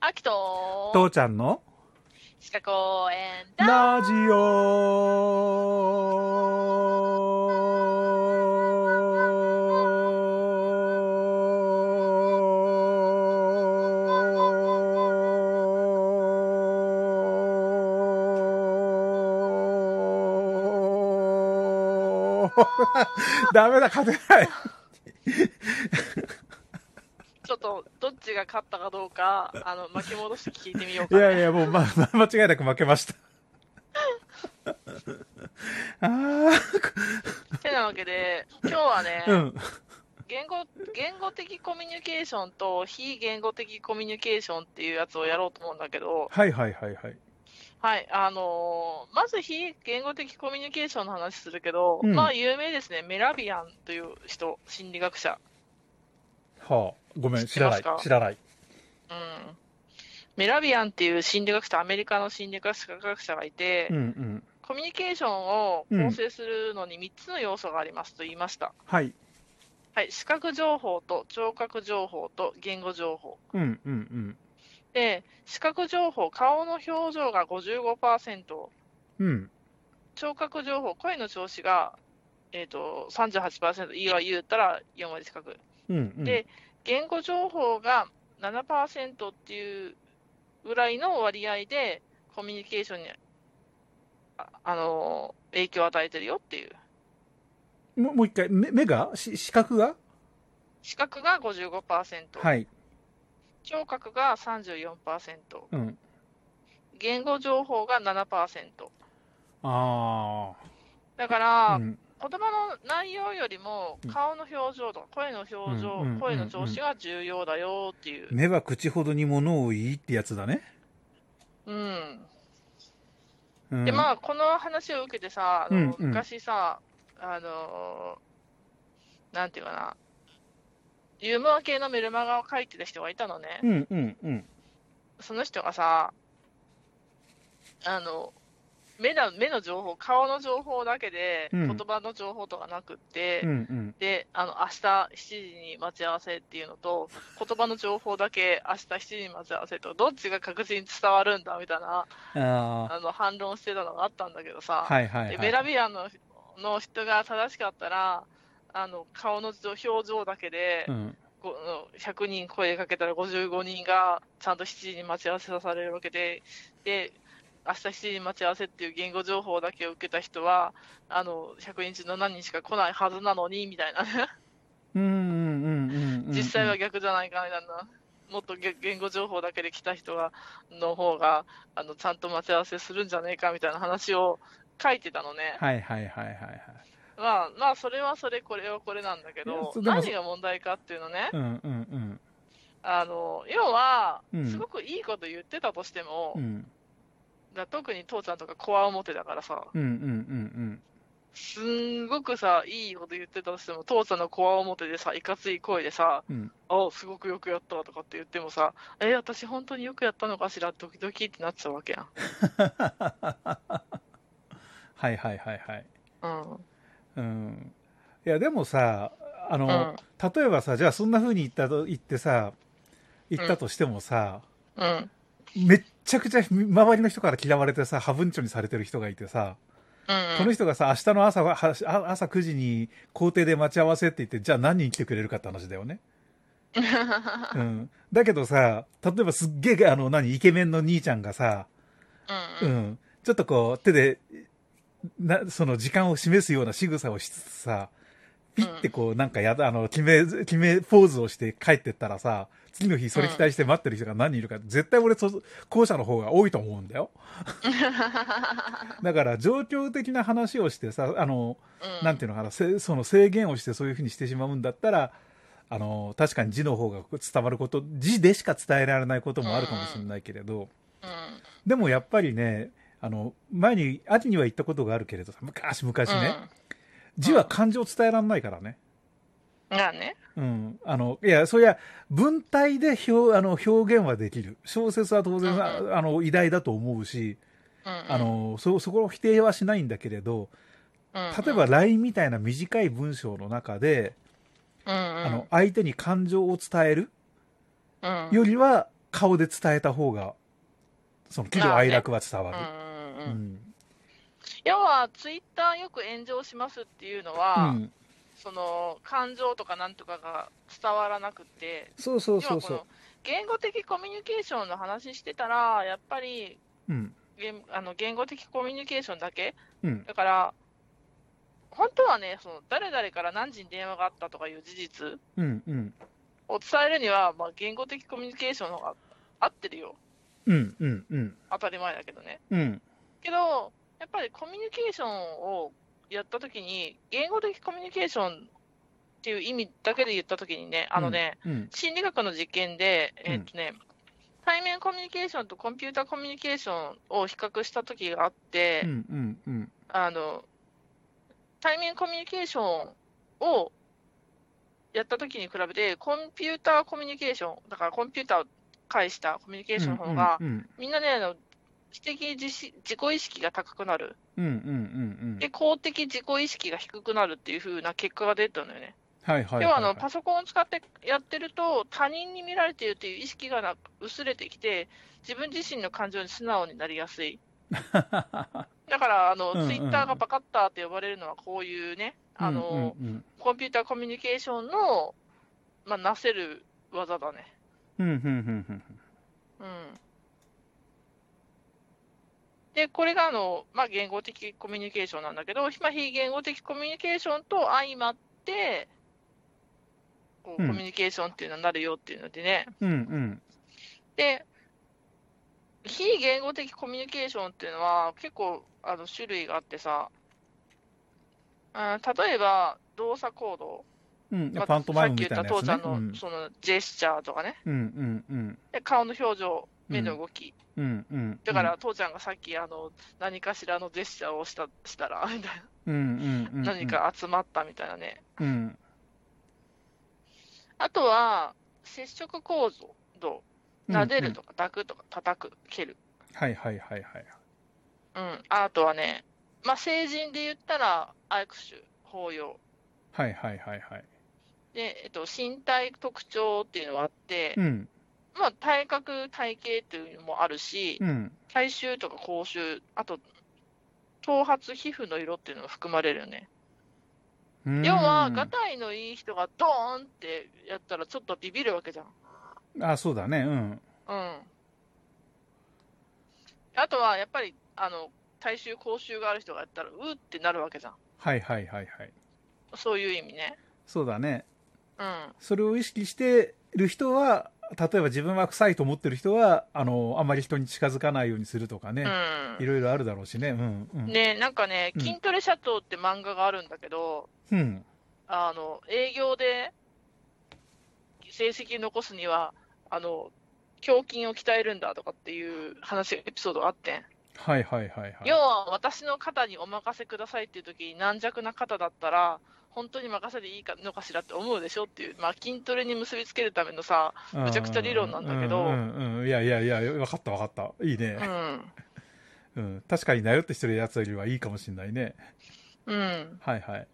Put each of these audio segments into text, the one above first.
あきと、父ちゃんの？シカ公園だ。ラジオ ダメだ、勝てない。ちょっと、どっちが勝ったかどうか、あの、巻き戻して聞いてみよういか、ね。やいや、もう、ま、ま間違いなく負けました。ああ、てなわけで、今日はね、うん。言語、言語的コミュニケーションと非言語的コミュニケーションっていうやつをやろうと思うんだけど、はいはいはいはい。はい、あのーまず非言語的コミュニケーションの話するけど、うんまあ有名ですね、メラビアンという人、心理学者。はあ、ごめん、知らない。知らない。うん。メラビアンっていう心理学者、アメリカの心理学者がいて、うんうん。コミュニケーションを構成するのに3つの要素がありますと言いました。はい。はい、視覚情報と聴覚情報と言語情報。うんうんうん。で、視覚情報、顔の表情が55%、うん。聴覚情報、声の調子が、えー、と38%、いいわ言うたら4割近く。うんうん。で、言語情報が7%っていうぐらいの割合で、コミュニケーションに、あ、あのー影響を与えてるよっていう。もうもう一回、目目が？し視覚が？視覚が55%、はい。聴覚が34%、うん。言語情報が7%。あだから、あ。うん。言葉の内容よりもうん顔の表情とか声の表情、うん声の調子が重要だよっていう。目は口ほどに物を言いってやつだね。うん。うん。で、まあ、この話を受けてさ、あの昔さ、あのーなんていうかな、ユーモア系のメルマガを書いてた人がいたのね。うんうんうん。その人がさ、あの、目だ目の情報、顔の情報だけで、うん言葉の情報とかなくって、うんうん。で、あの、明日7時に待ち合わせっていうのと、言葉の情報だけ明日7時に待ち合わせと、どっちが確実に伝わるんだみたいな、あの、反論してたのがあったんだけどさ、はいはいはい。でメラビアンのの人が正しかったら、あの、顔の表情だけで、うん。この100人声かけたら55人がちゃんと7時に待ち合わせされるわけで、で、明日7時に待ち合わせっていう言語情報だけを受けた人は、あの、100人中の何人しか来ないはずなのに、みたいなね。うんうんうんうんうん。実際は逆じゃないかみたいな、もっとげ言語情報だけで来た人がの方があのちゃんと待ち合わせするんじゃねえかみたいな話を書いてたのね。はいはいはいはいはい。まあ、まあ、それはそれ、これはこれなんだけど、何が問題かっていうのね、うんうんうん。あの要はうん、すごくいいこと言ってたとしても、うん。だ特に父ちゃんとかコア表だからさ、うんうんうんすんごくさ、いいこと言ってたとしても、父ちゃんのコア表でさ、いかつい声でさ、うん。うん。あすごくよくやったとかって言ってもさ、え、私本当によくやったのかしら、ドキドキってなっちゃうわけやん。はいはいはいはい。うん。うん。いやでもさ、あの、うん。例えばさ、じゃあそんな風に言ったと、言ってさ、言ったとしてもさ、うん。めっちゃくちゃ周りの人から嫌われてさ、ハブンチョにされてる人がいてさ、うん。この人がさ、明日の朝は、は朝9時に校庭で待ち合わせって言って、じゃあ何人来てくれるかって話だよね。うん。だけどさ、例えばすっげえ、あの、何、イケメンの兄ちゃんがさ、う。うんん。ちょっとこう、手で、な、その時間を示すような仕草をしつつさ、ピッてこう、なんかやだ、あの、決め、決め、ポーズをして帰ってったらさ、次の日それ期待して待ってる人が何人いるか、絶対俺そ、後者の方が多いと思うんだよ。だから、状況的な話をしてさ、あの、なんていうのかな、せその制限をしてそういうふうにしてしまうんだったら、あの、確かに字の方が伝わること、字でしか伝えられないこともあるかもしれないけれど、うん。でもやっぱりね、あの、前に、秋には言ったことがあるけれどさ、昔々ね、字は漢字を伝えられないからね。うん。がね。うん。あの、いや、そりゃ、文体で表、あの、表現はできる。小説は当然、うんあの、偉大だと思うし、うん。あ、の、そ、そこを否定はしないんだけれど、例えば LINE みたいな短い文章の中で、うん、あの、相手に感情を伝えるうん、よりは、顔で伝えた方が、その喜怒哀楽は伝わる。うんうんううん。ん。要は、ツイッターよく炎上しますっていうのうは、ん。その、感情とかなんとかが伝わらなくて、そうそうそうそ要はこの言語的コミュニケーションの話してたら、やっぱりう。うん。言あの言語的コミュニケーションだけ？うん。だから、本当はね、その誰々から何時に電話があったとかいう事実。を伝えるには、まあ、言語的コミュニケーションの方が合ってるよ。うん。うん。うん。当たり前だけどね。うん。けど、やっぱりコミュニケーションをやったときに、言語的コミュニケーションっていう意味だけで言ったときにね、あのね、うん。心理学の実験で、うんえっとね、対面コミュニケーションとコンピュータコミュニケーションを比較したときがあって、うん。うん。うん。あの、対面コミュニケーションをやったときに比べて、コンピューターコミュニケーション、だからコンピューターを介したコミュニケーションの方が、うん。みんなね、あの知的自し自己意識が高くなる。うん。うん。うん。で、公的自己意識が低くなるっていう風な結果が出たのよね。はいはい。要はあの、パソコンを使ってやってると、他人に見られているという意識がな薄れてきて、自分自身の感情に素直になりやすい。だから、あの、うんうんツイッターがバカッターって呼ばれるのは、こういうね、あの、うん。うん。コンピューターコミュニケーションの、まあ、なせる技だね。うん。うん。うん。うん。で、これがあの、まあ、言語的コミュニケーションなんだけど、まあ、非言語的コミュニケーションと相まって、こううんコミュニケーションっていうのになるよっていうのでね。うん。うん。で、非言語的コミュニケーションっていうのは結構あの種類があってさ、例えば動作行動、うん。まあパントマイムみさっき言たいなやつね。った父ちゃんのそのジェスチャーとかね、うん。うん。うん。で顔の表情、目の動き、うん。うん。だから、父ちゃんがさっきあの何かしらのジェスチャーをしたしたら、みたいうん。うん。うん。な、何。か集まったみたいなね。うん。あとは、接触構造、撫でると。とか抱くとか叩く、蹴る。はいはいはいはい。うん。あとはね、まあ、成人で言ったら、握手、抱擁。はいはいはいはい。で、えっと、身体特徴っていうのがあって、うん。まあ、体格、体型っていうのもあるし、うん。体臭とか口臭、あと、頭髪、皮膚の色っていうのが含まれるよね。うん要は、がたいのいい人がドーンってやったら、ちょっとビビるわけじゃん。あ、そうだね。うん。うん。あとは、やっぱり、あの、体臭、口臭がある人がやったら、うーってなるわけじゃん。はいはいはいはい。そういう意味ね。そうだね。うん。それを意識してる人は、例えば自分は臭いと思ってる人は、あの、あんまり人に近づかないようにするとかね。いろいろあるだろうしね。うん。うん。で、なんかね、うん筋トレ社長って漫画があるんだけど、うん。あの、営業で成績残すには、あの、胸筋を鍛えるんだとかっていう話、エピソードがあってん。はいはいはいはい。要は、私の肩にお任せくださいっていう時に軟弱な肩だったら、本当に任せていいかのかしらって思うでしょっていう、まあ、筋トレに結びつけるためのさ、むちゃくちゃ理論なんだけどうんうんうん。いやいやいや、分かった分かった。いいうね。ん、うん。確かに悩ってしてるやつよりはいいかもしれないね。うん。はいはい。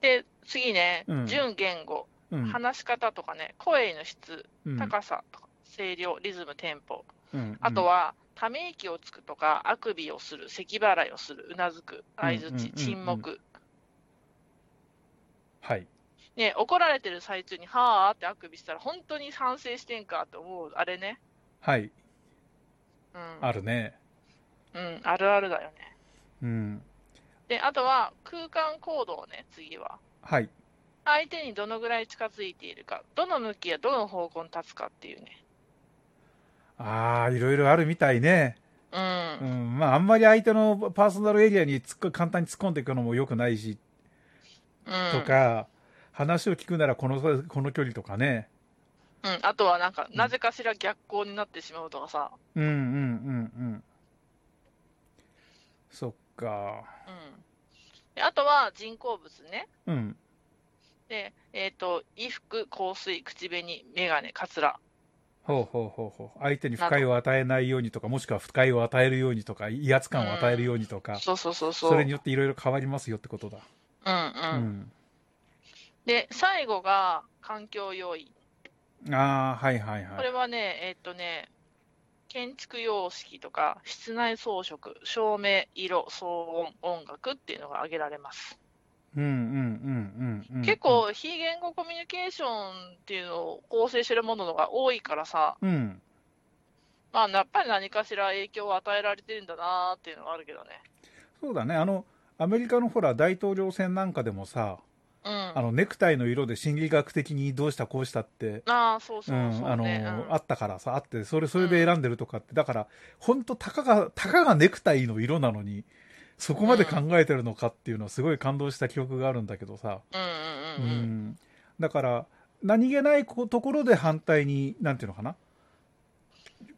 で、次ねうん、純言語、うん。話し方とかね、声の質、うん高さとか、声量、リズム、テンポ。うんあと、は、ため息をつくとか、あくびをする、咳払いをする、うなずく、相づち、うんうんうんうん沈黙。はい。ね、怒られてる最中に、はーってあくびしたら、本当に反省してんかって思う、あれね。はい。うん。あるね。うん、あるあるだよね。うん。で、あとは、空間行動ね、次は。はい。相手にどのぐらい近づいているか、どの向きやどの方向に立つかっていうね。ああ、いろいろあるみたいね。う。うんん。まあ、あんまり相手のパーソナルエリアに突っ込簡単に突っ込んでいくのも良くないし、うん。とか、話を聞くならこの、この距離とかね。うん。あとは、なんか、んなぜかしら逆光になってしまうとかさ。うんうんうんうん。そっか。うん。であとは、人工物ね。うん。で、えっ、と、衣服、香水、口紅、メガネ、カツラ。ほうほうほうほう。相手に不快を与えないようにとか、もしくは不快を与えるようにとか、威圧感を与えるようにとか、そうそうそうそう。それによっていろいろ変わりますよってことだ。うんううん。ん。で、最後が、環境要因。ああ、はいはいこはい。れはね、えっとね、建築様式とか、室内装飾、照明、色、騒音、音楽っていうのが挙げられます。うんうんうんうんうん。結、構、非言語コミュニケーションっていうのを構成してるものが多いからさ、うん。まあ、やっぱり何かしら影響を与えられてるんだなっていうのがあるけどね。そうだね。あの、アメリカのほら、大統領選なんかでもさ、うん。あの、ネクタイの色で心理学的にどうしたこうしたって、ああ、そううそうそん、あの、うね。うんあったからさ、あって、それ、それで選んでるとかって、だから、本当たかが、たかがネクタイの色なのに、そこまで考えてるのかっていうのはすごい感動した記憶があるんだけどさ、うん。だから、何気ないところで反対に、なんていうのかな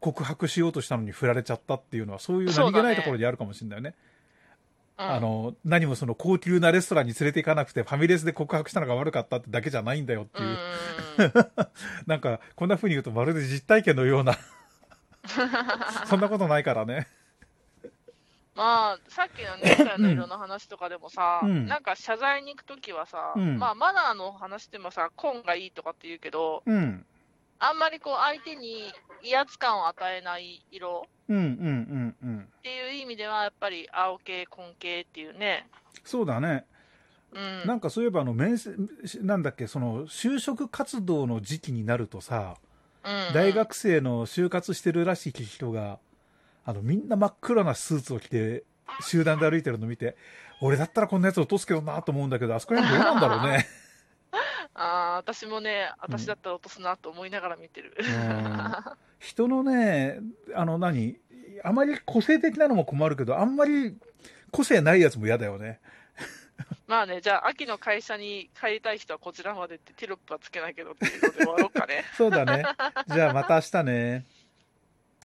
告白しようとしたのに振られちゃったっていうのは、そういう何気ないところにあるかもしれないよね。うんあの、何もその高級なレストランに連れて行かなくて、ファミレスで告白したのが悪かったってだけじゃないんだよっていう。う なんか、こんな風に言うとまるで実体験のような。そんなことないからね。まあ、さっきのネクタイの色の話とかでもさ、うんなんか謝罪に行くときはさ、うんまあ、マナーの話でもさ、紺がいいとかって言うけど、うん。あんまりこう、相手に威圧感を与えない色うんうんうんうん。っていう意味では、やっぱり青系、紺系っていうね、そうだね。うん、なんかそういえばあの面接、なんだっけ、その就職活動の時期になるとさ、うん大学生の就活してるらしき人が、あのみんな真っ黒なスーツを着て、集団で歩いてるの見て、俺だったらこんなやつ落とすけどなと思うんだけど、あそこら辺どうなんだろうね。あー私もね、私だったら落とすなと思いながら見てる。うん 人のね、あの何、あまり個性的なのも困るけど、あんまり個性ないやつも嫌だよね。まあね、じゃあ、秋の会社に帰りたい人はこちらまでってテロップはつけないけどっていうので終わろうかね。そうだね。じゃあまた明日ね。